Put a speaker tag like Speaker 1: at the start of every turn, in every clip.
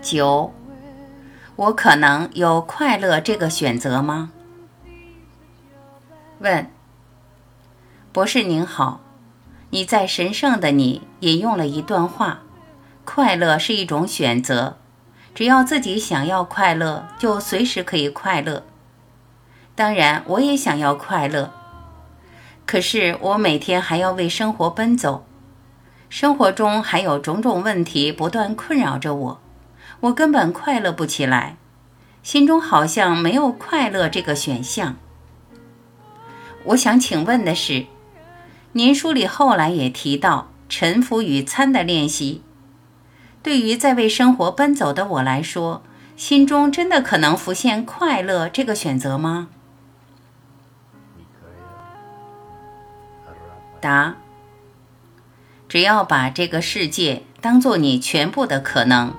Speaker 1: 九，我可能有快乐这个选择吗？问，博士您好，你在神圣的你引用了一段话：快乐是一种选择，只要自己想要快乐，就随时可以快乐。当然，我也想要快乐，可是我每天还要为生活奔走，生活中还有种种问题不断困扰着我。我根本快乐不起来，心中好像没有快乐这个选项。我想请问的是，您书里后来也提到沉浮与参的练习，对于在为生活奔走的我来说，心中真的可能浮现快乐这个选择吗？答：只要把这个世界当做你全部的可能。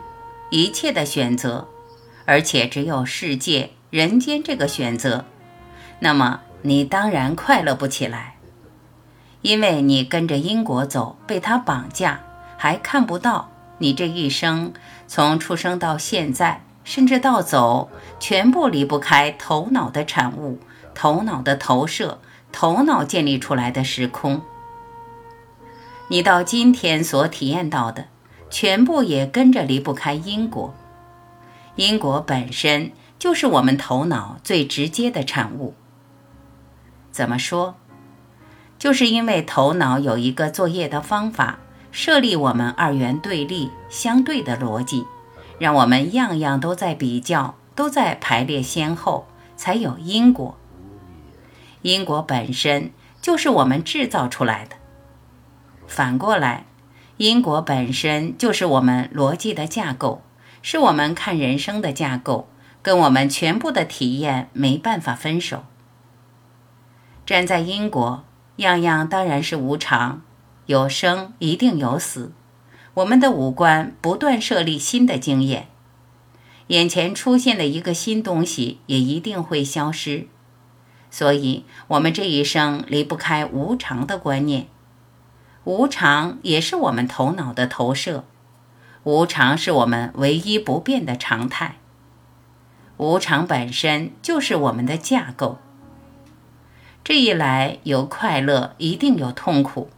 Speaker 1: 一切的选择，而且只有世界、人间这个选择，那么你当然快乐不起来，因为你跟着因果走，被他绑架，还看不到你这一生从出生到现在，甚至到走，全部离不开头脑的产物、头脑的投射、头脑建立出来的时空。你到今天所体验到的。全部也跟着离不开因果，因果本身就是我们头脑最直接的产物。怎么说？就是因为头脑有一个作业的方法，设立我们二元对立相对的逻辑，让我们样样都在比较，都在排列先后，才有因果。因果本身就是我们制造出来的。反过来。因果本身就是我们逻辑的架构，是我们看人生的架构，跟我们全部的体验没办法分手。站在因果，样样当然是无常，有生一定有死。我们的五官不断设立新的经验，眼前出现的一个新东西也一定会消失，所以我们这一生离不开无常的观念。无常也是我们头脑的投射，无常是我们唯一不变的常态。无常本身就是我们的架构。这一来，有快乐一定有痛苦，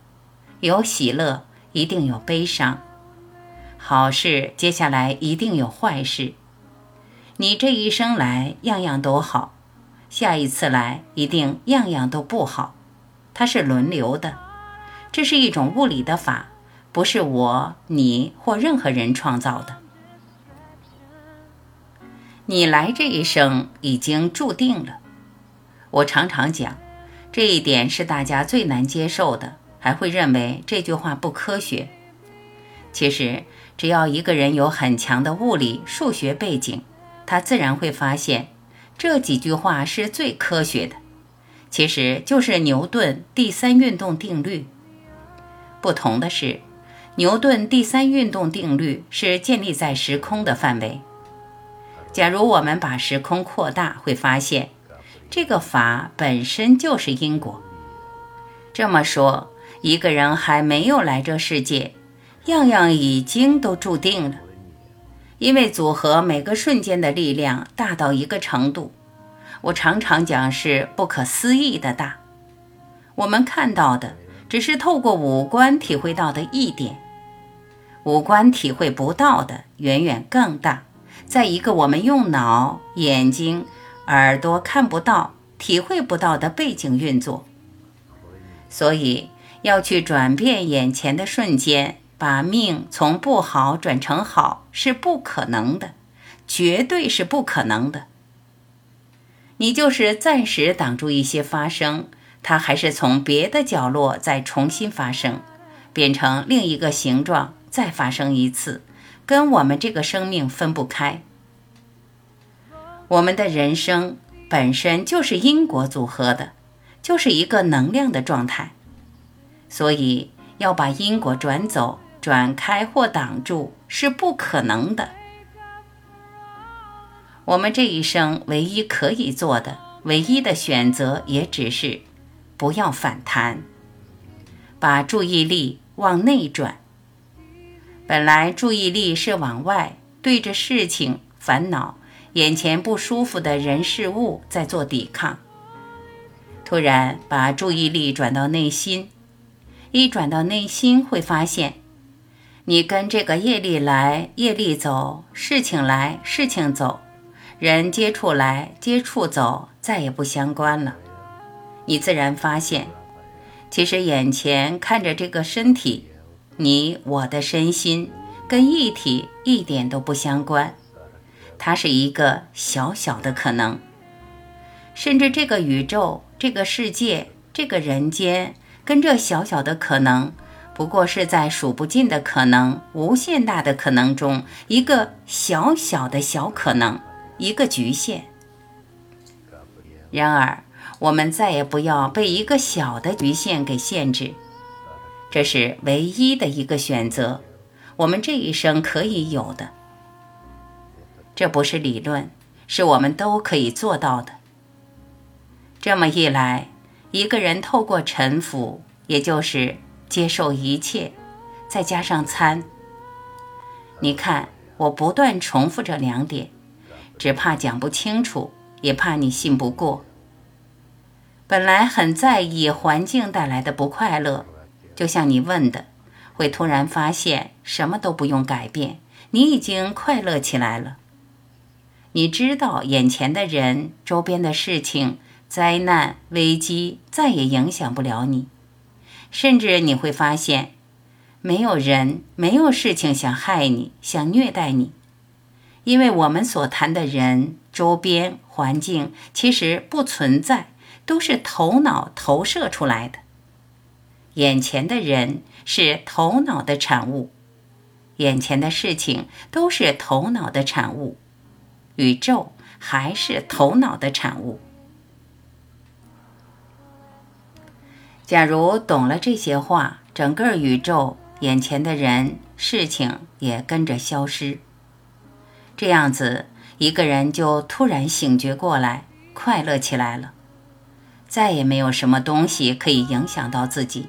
Speaker 1: 有喜乐一定有悲伤，好事接下来一定有坏事。你这一生来样样都好，下一次来一定样样都不好，它是轮流的。这是一种物理的法，不是我、你或任何人创造的。你来这一生已经注定了。我常常讲，这一点是大家最难接受的，还会认为这句话不科学。其实，只要一个人有很强的物理、数学背景，他自然会发现这几句话是最科学的。其实就是牛顿第三运动定律。不同的是，牛顿第三运动定律是建立在时空的范围。假如我们把时空扩大，会发现这个法本身就是因果。这么说，一个人还没有来这世界，样样已经都注定了。因为组合每个瞬间的力量大到一个程度，我常常讲是不可思议的大。我们看到的。只是透过五官体会到的一点，五官体会不到的远远更大，在一个我们用脑、眼睛、耳朵看不到、体会不到的背景运作。所以要去转变眼前的瞬间，把命从不好转成好是不可能的，绝对是不可能的。你就是暂时挡住一些发生。它还是从别的角落再重新发生，变成另一个形状，再发生一次，跟我们这个生命分不开。我们的人生本身就是因果组合的，就是一个能量的状态，所以要把因果转走、转开或挡住是不可能的。我们这一生唯一可以做的、唯一的选择，也只是。不要反弹，把注意力往内转。本来注意力是往外，对着事情、烦恼、眼前不舒服的人事物在做抵抗。突然把注意力转到内心，一转到内心，会发现，你跟这个业力来，业力走；事情来，事情走；人接触来，接触走，再也不相关了。你自然发现，其实眼前看着这个身体。你我的身心跟一体一点都不相关，它是一个小小的可能，甚至这个宇宙、这个世界、这个人间，跟这小小的可能，不过是在数不尽的可能、无限大的可能中一个小小的小可能，一个局限。然而，我们再也不要被一个小的局限给限制。这是唯一的一个选择，我们这一生可以有的。这不是理论，是我们都可以做到的。这么一来，一个人透过臣服，也就是接受一切，再加上参。你看，我不断重复这两点，只怕讲不清楚，也怕你信不过。本来很在意环境带来的不快乐。就像你问的，会突然发现什么都不用改变，你已经快乐起来了。你知道眼前的人、周边的事情、灾难、危机再也影响不了你，甚至你会发现，没有人、没有事情想害你、想虐待你，因为我们所谈的人、周边环境其实不存在，都是头脑投射出来的。眼前的人是头脑的产物，眼前的事情都是头脑的产物，宇宙还是头脑的产物。假如懂了这些话，整个宇宙、眼前的人、事情也跟着消失。这样子，一个人就突然醒觉过来，快乐起来了，再也没有什么东西可以影响到自己。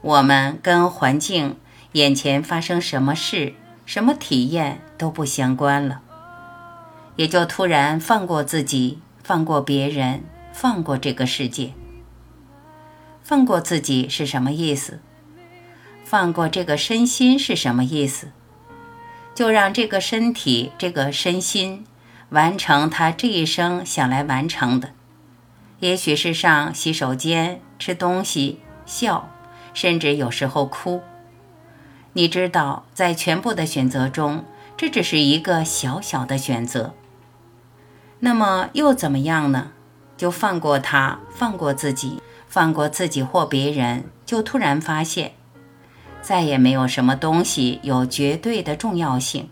Speaker 1: 我们跟环境、眼前发生什么事、什么体验都不相关了，也就突然放过自己，放过别人，放过这个世界。放过自己是什么意思？放过这个身心是什么意思？就让这个身体、这个身心完成他这一生想来完成的，也许是上洗手间、吃东西、笑。甚至有时候哭。你知道，在全部的选择中，这只是一个小小的选择。那么又怎么样呢？就放过他，放过自己，放过自己或别人，就突然发现，再也没有什么东西有绝对的重要性，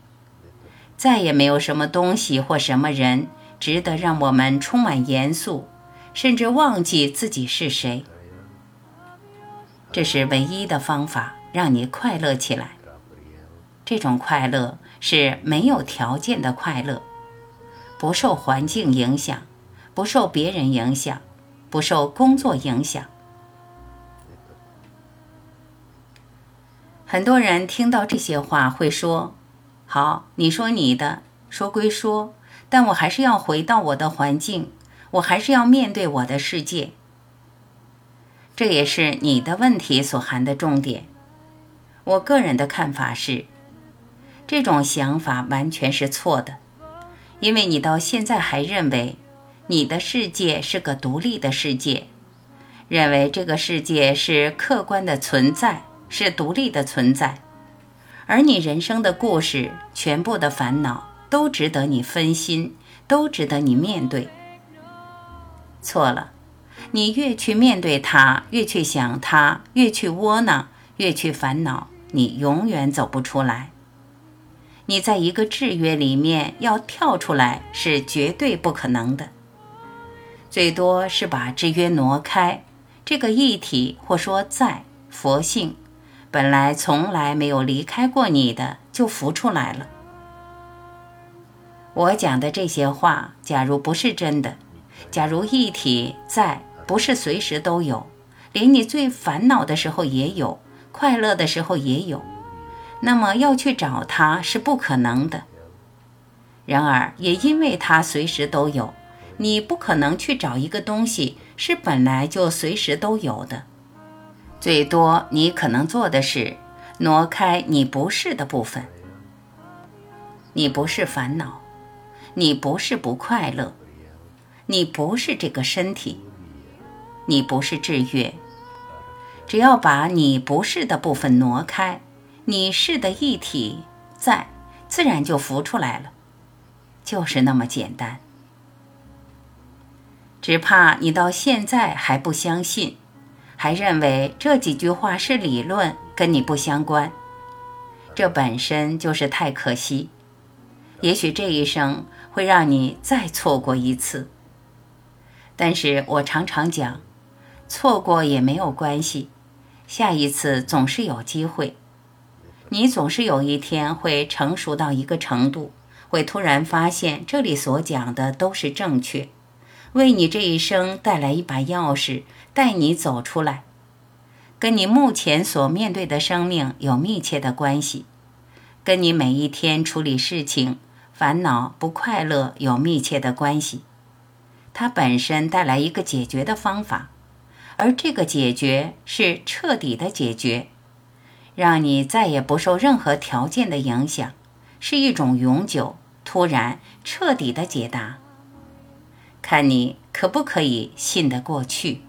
Speaker 1: 再也没有什么东西或什么人值得让我们充满严肃，甚至忘记自己是谁。这是唯一的方法，让你快乐起来。这种快乐是没有条件的快乐，不受环境影响，不受别人影响，不受工作影响。很多人听到这些话会说：“好，你说你的，说归说，但我还是要回到我的环境，我还是要面对我的世界。”这也是你的问题所含的重点。我个人的看法是，这种想法完全是错的，因为你到现在还认为你的世界是个独立的世界，认为这个世界是客观的存在，是独立的存在，而你人生的故事、全部的烦恼都值得你分心，都值得你面对。错了。你越去面对它，越去想它，越去窝囊，越去烦恼，你永远走不出来。你在一个制约里面要跳出来是绝对不可能的，最多是把制约挪开。这个一体或说在佛性，本来从来没有离开过你的，就浮出来了。我讲的这些话，假如不是真的，假如一体在。不是随时都有，连你最烦恼的时候也有，快乐的时候也有，那么要去找它是不可能的。然而，也因为它随时都有，你不可能去找一个东西是本来就随时都有的。最多你可能做的是挪开你不是的部分。你不是烦恼，你不是不快乐，你不是这个身体，你不是制约。只要把你不是的部分挪开，你是的一体在，自然就浮出来了。就是那么简单，只怕你到现在还不相信，还认为这几句话是理论，跟你不相关。这本身就是太可惜，也许这一生会让你再错过一次。但是我常常讲，错过也没有关系，下一次总是有机会，你总是有一天会成熟到一个程度。会突然发现，这里所讲的都是正确，为你这一生带来一把钥匙，带你走出来，跟你目前所面对的生命有密切的关系，跟你每一天处理事情、烦恼、不快乐有密切的关系。它本身带来一个解决的方法，而这个解决是彻底的解决，让你再也不受任何条件的影响，是一种永久。突然，彻底的解答，看你可不可以信得过去。